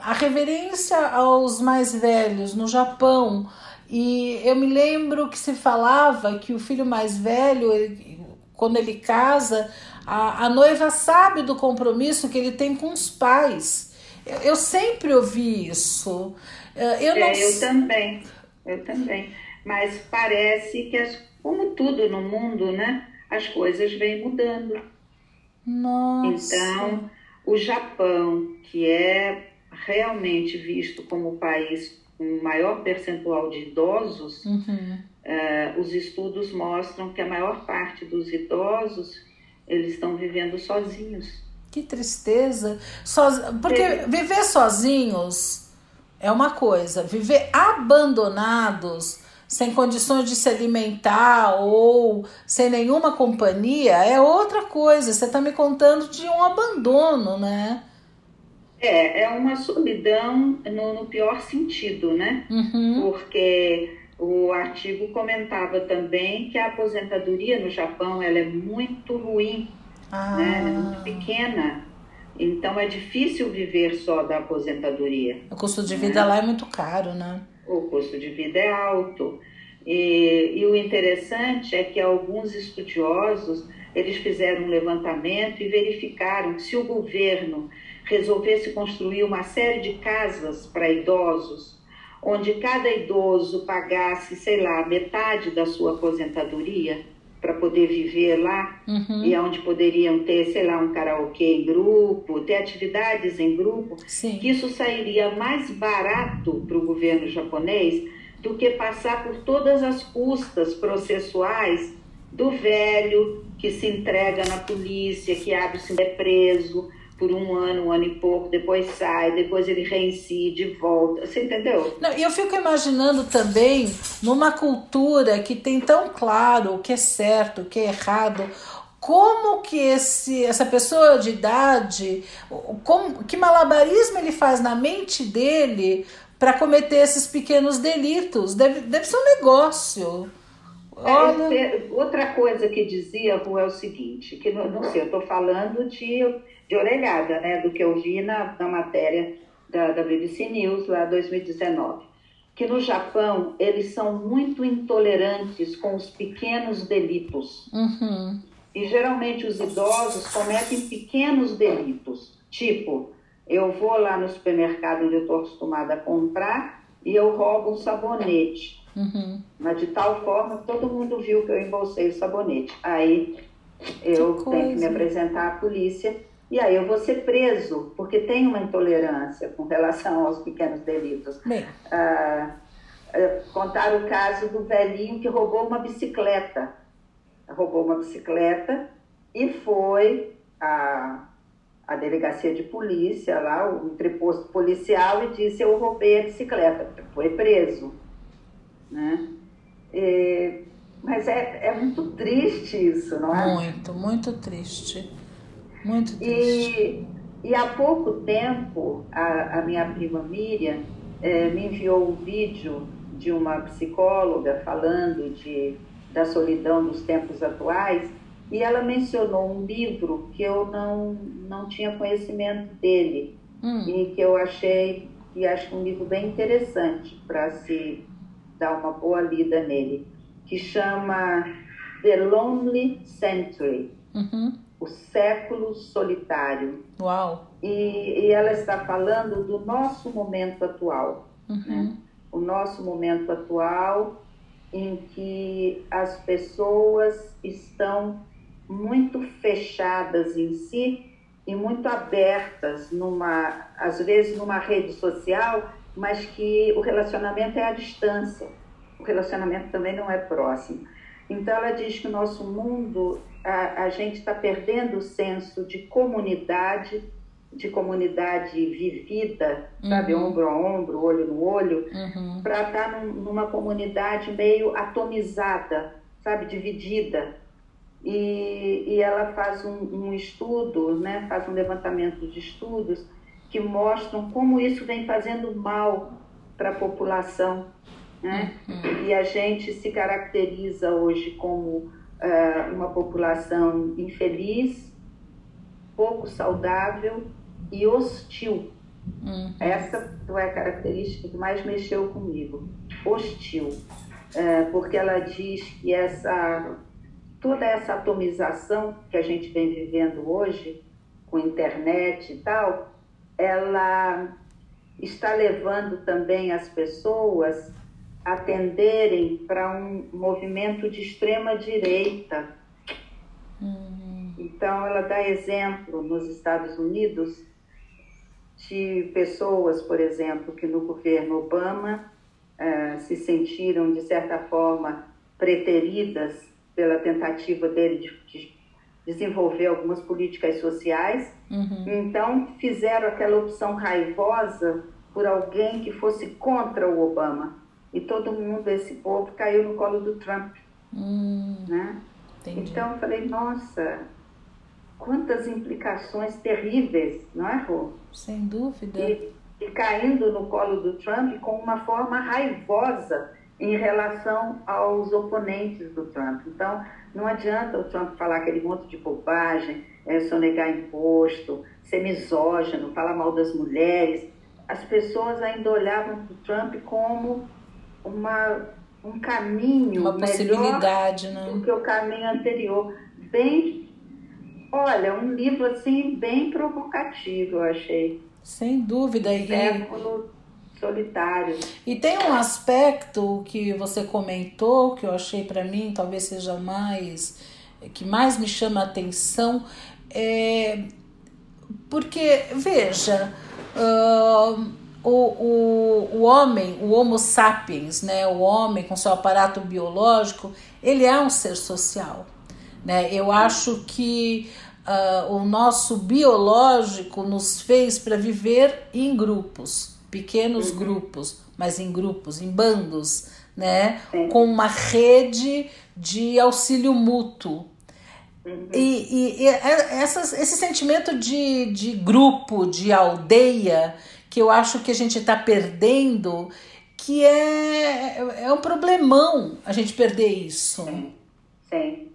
a reverência aos mais velhos no Japão e eu me lembro que se falava que o filho mais velho, ele, quando ele casa, a, a noiva sabe do compromisso que ele tem com os pais. Eu, eu sempre ouvi isso. Eu, não, é, eu também. eu também. Mas parece que, as, como tudo no mundo, né, as coisas vêm mudando. Nossa. Então, o Japão, que é realmente visto como o país com o maior percentual de idosos, Uhum. Uh, os estudos mostram que a maior parte dos idosos eles estão vivendo sozinhos. Que tristeza. Soz... Porque É. viver sozinhos é uma coisa, viver abandonados, sem condições de se alimentar ou sem nenhuma companhia é outra coisa. Você está me contando de um abandono, né? É, é uma solidão no, no pior sentido, né? Uhum. Porque o artigo comentava também que a aposentadoria no Japão ela é muito ruim, Ah, né? É muito pequena. Então é difícil viver só da aposentadoria. o custo de vida lá é muito caro, né? o custo de vida é alto. E, e, o interessante é que alguns estudiosos eles fizeram um levantamento e verificaram que se o governo resolvesse construir uma série de casas para idosos, onde cada idoso pagasse, sei lá, metade da sua aposentadoria para poder viver lá, uhum. e onde poderiam ter, sei lá, um karaokê em grupo, ter atividades em grupo, Sim. que isso sairia mais barato para o governo japonês do que passar por todas as custas processuais do velho que se entrega na polícia, que abre-se é preso por um ano, um ano e pouco, depois sai, depois ele reincide, volta. Você entendeu? Não, eu fico imaginando também numa cultura que tem tão claro o que é certo, o que é errado, como que esse, essa pessoa de idade, como, que malabarismo ele faz na mente dele para cometer esses pequenos delitos? Deve, deve ser um negócio. Olha... É, outra coisa que dizia Ru é o seguinte, que não, não sei, eu estou falando de, de orelhada, né, do que eu vi na, na matéria da, da BBC News lá 2019, que no Japão eles são muito intolerantes com os pequenos delitos. Uhum. E geralmente os idosos cometem pequenos delitos, tipo, eu vou lá no supermercado onde eu estou acostumada a comprar e eu roubo um sabonete. Uhum. Mas de tal forma que todo mundo viu que eu embolsei o sabonete. Aí eu que tenho que me apresentar à polícia e aí eu vou ser preso, porque tem uma intolerância com relação aos pequenos delitos. Ah, contar o caso do velhinho que roubou uma bicicleta. Roubou uma bicicleta e foi a, a delegacia de polícia lá, o entreposto policial, e disse eu roubei a bicicleta. Foi preso. Né? E, mas é, é muito triste isso, não é? Muito, muito triste. Muito triste. E, e há pouco tempo, a, a minha prima Miriam eh, me enviou um vídeo de uma psicóloga falando de, da solidão dos tempos atuais e ela mencionou um livro que eu não, não tinha conhecimento dele hum. e que eu achei e acho um livro bem interessante para se dar uma boa lida nele, que chama The Lonely Century, uhum. o século solitário. Uau! E, e, ela está falando do nosso momento atual, uhum. né? o nosso momento atual em que as pessoas estão muito fechadas em si e muito abertas numa, às vezes numa rede social mas que o relacionamento é à distância. O relacionamento também não é próximo. Então, ela diz que o nosso mundo, a, a gente está perdendo o senso de comunidade, de comunidade vivida, uhum. sabe, ombro a ombro, olho no olho, uhum. para estar tá num, numa comunidade meio atomizada, sabe, dividida. E, e ela faz um, um estudo, né, faz um levantamento de estudos que mostram como isso vem fazendo mal para a população. Né? Uhum. E a gente se caracteriza hoje como uh, uma população infeliz, pouco saudável e hostil. Uhum. Essa foi a característica que mais mexeu comigo, hostil. Uh, porque ela diz que essa, toda essa atomização que a gente vem vivendo hoje, com internet e tal, ela está levando também as pessoas atenderem para um movimento de extrema direita. Uhum. Então, ela dá exemplo nos Estados Unidos de pessoas, por exemplo, que no governo Obama uh, se sentiram, de certa forma, preteridas pela tentativa dele de, de desenvolver algumas políticas sociais. Uhum. Então, fizeram aquela opção raivosa por alguém que fosse contra o Obama. E todo mundo, esse povo, caiu no colo do Trump. Hum, né? Então, eu falei, nossa, quantas implicações terríveis, não é, Rô? Sem dúvida. E, e caindo no colo do Trump com uma forma raivosa em relação aos oponentes do Trump. Então, não adianta o Trump falar aquele monte de bobagem, é, sonegar imposto, ser misógino, falar mal das mulheres. As pessoas ainda olhavam para o Trump como uma, um caminho uma possibilidade, melhor né? do que o caminho anterior. Bem, olha, um livro assim bem provocativo, eu achei. Sem dúvida. E... Século solitário. E tem um aspecto que você comentou que eu achei para mim talvez seja mais que mais me chama a atenção é porque veja uh, o, o, o homem, o Homo sapiens, né, o homem com seu aparato biológico, ele é um ser social. Né? Eu acho que uh, o nosso biológico nos fez para viver em grupos pequenos uhum. grupos, mas em grupos, em bandos, né? Sim. Com uma rede de auxílio mútuo. Uhum. E, e, e é, essas, esse sentimento de, de grupo, de aldeia, que eu acho que a gente está perdendo, que é, é um problemão a gente perder isso. Sim. Sim.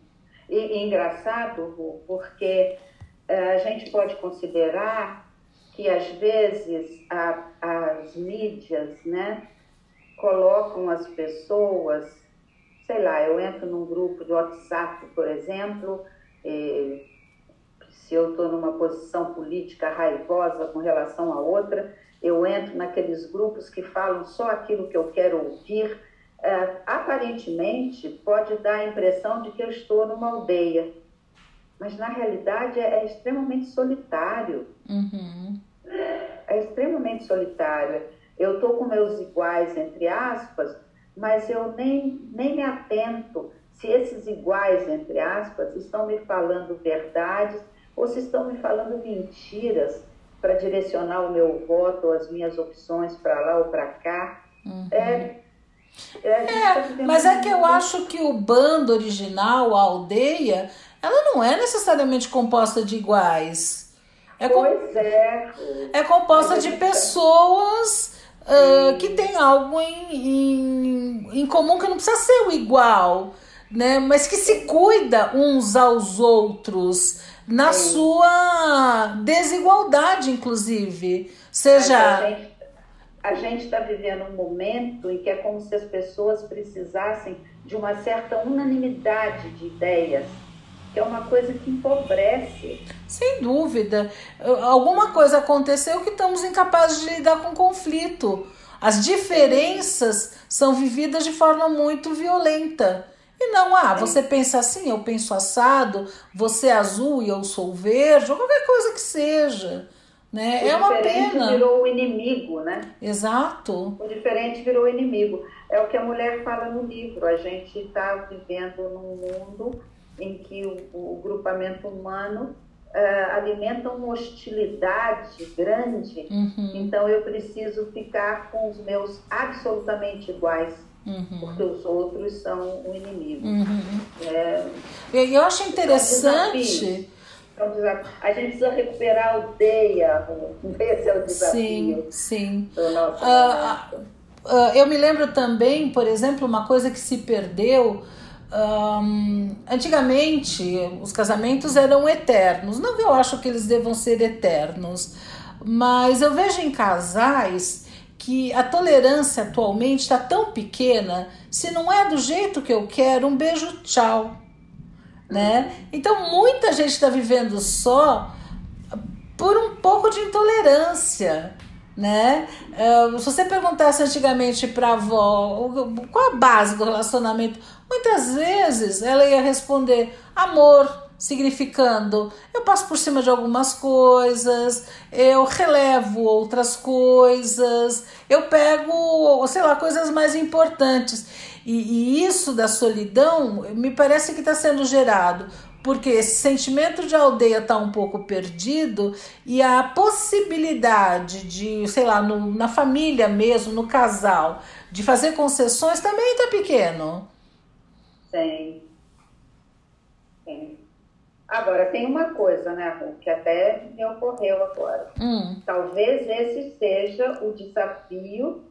E, e engraçado, porque eh, a gente pode considerar que às vezes a, as mídias né, colocam as pessoas, sei lá, eu entro num grupo de WhatsApp, por exemplo, se eu estou numa posição política raivosa com relação a outra, eu entro naqueles grupos que falam só aquilo que eu quero ouvir. É, aparentemente, pode dar a impressão de que eu estou numa aldeia mas na realidade é, é extremamente solitário. Uhum. É extremamente solitário. Eu estou com meus iguais, entre aspas, mas eu nem, nem me atento se esses iguais, entre aspas, estão me falando verdades ou se estão me falando mentiras para direcionar o meu voto ou as minhas opções para lá ou para cá. Uhum. É, é, é tá mas é que eu acho que o bando original, a aldeia, ela não é necessariamente composta de iguais. É pois é. É composta de pessoas uh, que têm algo em, em, em comum que não precisa ser o igual, né? Mas que se cuida uns aos outros na sua desigualdade, inclusive. Seja. A gente está vivendo um momento em que é como se as pessoas precisassem de uma certa unanimidade de ideias que é uma coisa que empobrece. Sem dúvida. Alguma coisa aconteceu que estamos incapazes de lidar com conflito. As diferenças são vividas de forma muito violenta. E não, ah, você pensa assim, eu penso assado, você é azul e eu sou verde, ou qualquer coisa que seja. Né? O é uma pena. virou o inimigo, né? Exato. O diferente virou o inimigo. É o que a mulher fala no livro. A gente está vivendo num mundo em que o, o grupamento humano uh, alimenta uma hostilidade grande, uhum. então eu preciso ficar com os meus absolutamente iguais. Uhum. Porque os outros são o inimigo. Uhum. É, eu acho interessante. É um desafio. A gente precisa recuperar a aldeia. Esse é o desafio. Sim, sim. Uh, uh, eu me lembro também, por exemplo, uma coisa que se perdeu antigamente, os casamentos eram eternos. Não que eu acho que eles devam ser eternos, mas eu vejo em casais que a tolerância atualmente está tão pequena. Se não é do jeito que eu quero, um beijo, tchau. Né? Então, muita gente está vivendo só por um pouco de intolerância. né? Uh, se você perguntasse antigamente para a avó qual a base do relacionamento, muitas vezes ela ia responder amor, significando eu passo por cima de algumas coisas, eu relevo outras coisas, eu pego, sei lá, coisas mais importantes. E, e isso da solidão me parece que está sendo gerado porque esse sentimento de aldeia está um pouco perdido e a possibilidade de, sei lá, no, na família mesmo, no casal, de fazer concessões também está pequeno. Sim. Sim. Agora, tem uma coisa, né, Ru, que até me ocorreu agora. Hum. Talvez esse seja o desafio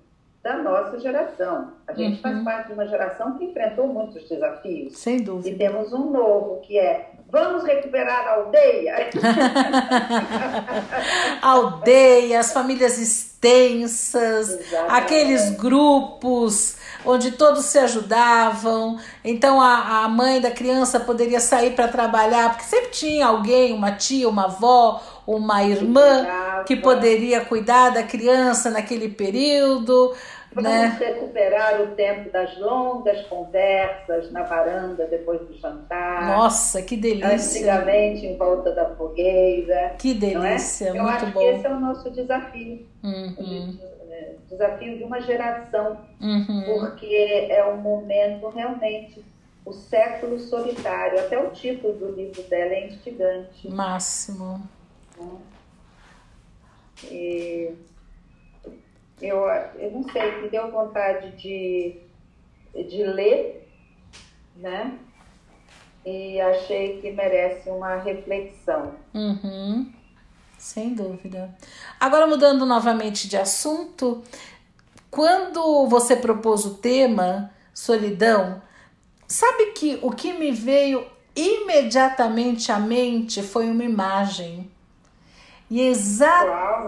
da nossa geração. A gente uhum. faz parte de uma geração que enfrentou muitos desafios. Sem dúvida. E temos um novo, que é vamos recuperar a aldeia. aldeia, as famílias extensas, Exatamente. aqueles grupos onde todos se ajudavam. Então a, a mãe da criança poderia sair para trabalhar, porque sempre tinha alguém, uma tia, uma avó, uma irmã que poderia cuidar da criança naquele período. Vamos né? recuperar o tempo das longas conversas na varanda depois do jantar. Nossa, que delícia! Antigamente em volta da fogueira. Que é? delícia, é? Eu muito acho bom. que esse é o nosso desafio. Uhum. O desafio de uma geração. Uhum. Porque é um momento realmente o século solitário. Até o título do livro dela é instigante. Máximo. E eu, eu não sei, me deu vontade de, de ler, né? E achei que merece uma reflexão. Uhum. Sem dúvida. Agora, mudando novamente de assunto, quando você propôs o tema solidão, sabe que o que me veio imediatamente à mente foi uma imagem. E exa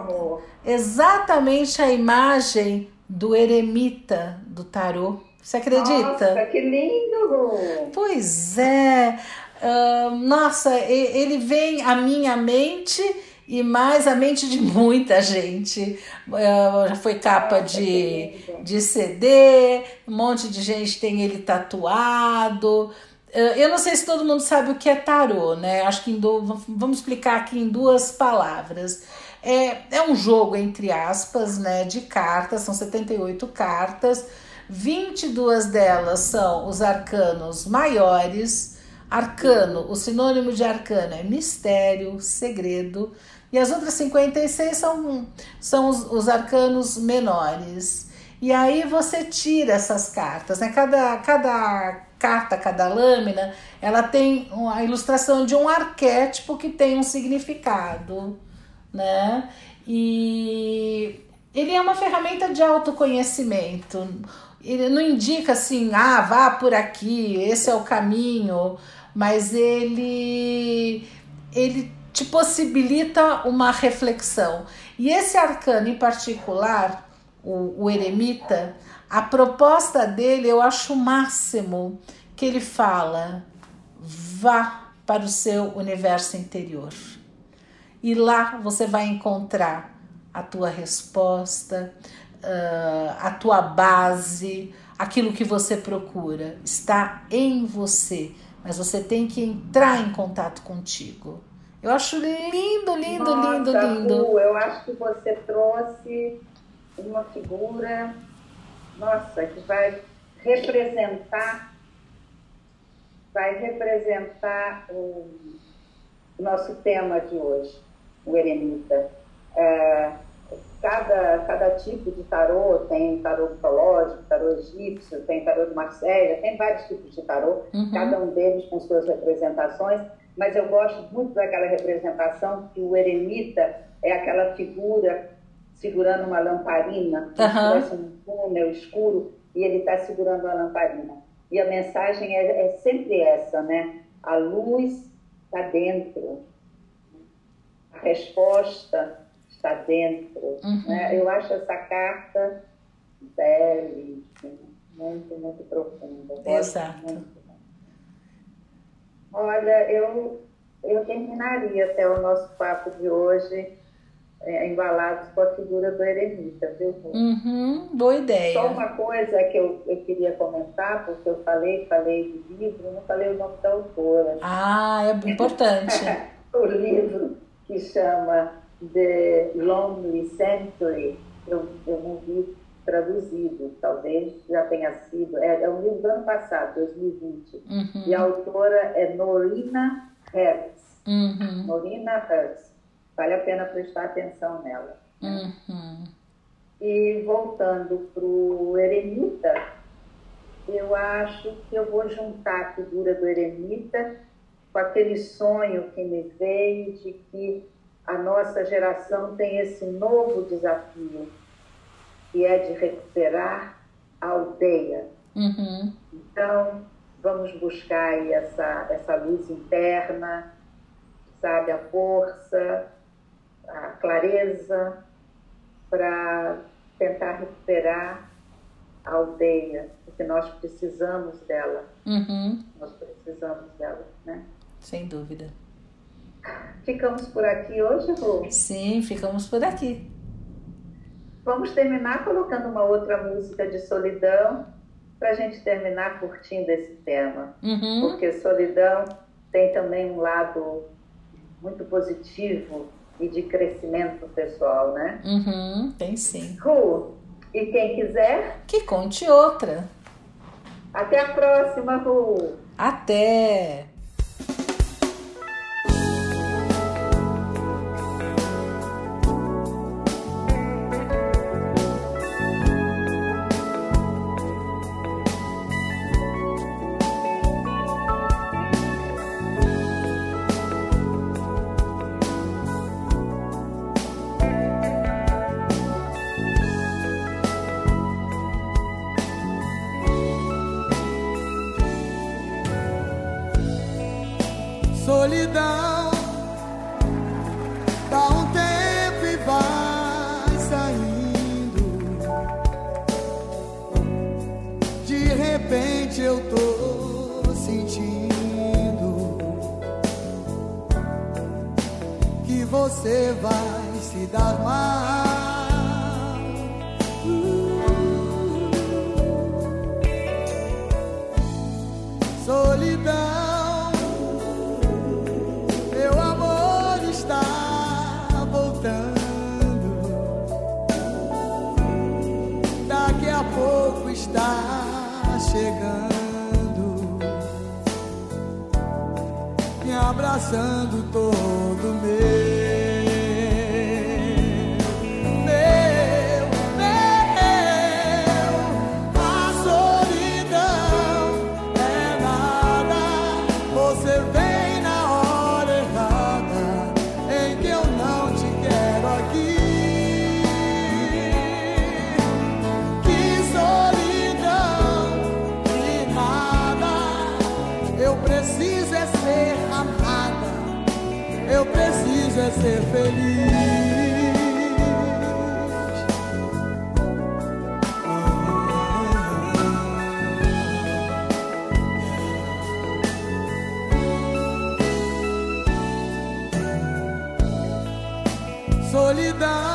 exatamente a imagem do eremita do tarô. Você acredita? Nossa, que lindo! Pois é. Uh, nossa, ele vem à minha mente e mais a mente de muita gente. Uh, já foi capa de, de CD, um monte de gente tem ele tatuado. Uh, eu não sei se todo mundo sabe o que é tarô, né? Acho que do, vamos explicar aqui em duas palavras. É, é um jogo, entre aspas, né, de cartas, são 78 cartas, 22 delas são os arcanos maiores. Arcano, o sinônimo de arcano é mistério, segredo, e as outras 56 são, são os, os arcanos menores. E aí você tira essas cartas, né? Cada, cada carta, cada lâmina, ela tem a ilustração de um arquétipo que tem um significado né? E ele é uma ferramenta de autoconhecimento. Ele não indica assim, ah, vá por aqui, esse é o caminho, mas ele ele te possibilita uma reflexão. E esse arcano em particular, o, o eremita, a proposta dele eu acho o máximo que ele fala: vá para o seu universo interior e lá você vai encontrar a tua resposta, uh, a tua base, aquilo que você procura. Está em você, mas você tem que entrar em contato contigo. Eu acho lindo, lindo, Nossa, lindo, lindo. Eu acho que você trouxe uma figura, nossa, que vai representar, vai representar o nosso tema de hoje o eremita. É, cada, cada tipo de tarô tem tarô mitológico, tarô egípcio, tem tarô de Marselha, tem vários tipos de tarô, uhum. cada um deles com suas representações, mas eu gosto muito daquela representação que o eremita é aquela figura segurando uma lamparina, se um túnel escuro, e ele está segurando a lamparina. E a mensagem é, é sempre essa, né? A luz está dentro, a resposta está dentro. Uhum. Né? Eu acho essa carta belíssima, muito, muito profunda. Exato. Muito. Olha, eu, eu terminaria até o nosso papo de hoje é, embalados com a figura do eremita, viu? Uhum, boa ideia. Só uma coisa que eu, eu queria comentar, porque eu falei, falei do livro, não falei o nome da autora. Ah, é importante. o livro que chama The Lonely Century, eu, eu não vi traduzido, talvez já tenha sido, é, é um livro do ano passado, 2020, uhum. e a autora é Norina Hertz. Uhum. Norina Hertz. Vale a pena prestar atenção nela. Uhum. E voltando para o eremita, eu acho que eu vou juntar a figura do eremita com aquele sonho que me veio de que a nossa geração tem esse novo desafio, que é de recuperar a aldeia. Uhum. Então, vamos buscar aí essa, essa luz interna, sabe, a força, a clareza para tentar recuperar a aldeia, porque nós precisamos dela. Uhum. Nós precisamos dela, né? Sem dúvida. Ficamos por aqui hoje, Rô? Sim, ficamos por aqui. Vamos terminar colocando uma outra música de solidão para a gente terminar curtindo esse tema. Uhum. Porque solidão tem também um lado muito positivo e de crescimento pessoal, né? Uhum, tem sim. Ru, e quem quiser? Que conte outra. Até a próxima, Ru. Até! Eu preciso é ser amada. Eu preciso é ser feliz. Solidão.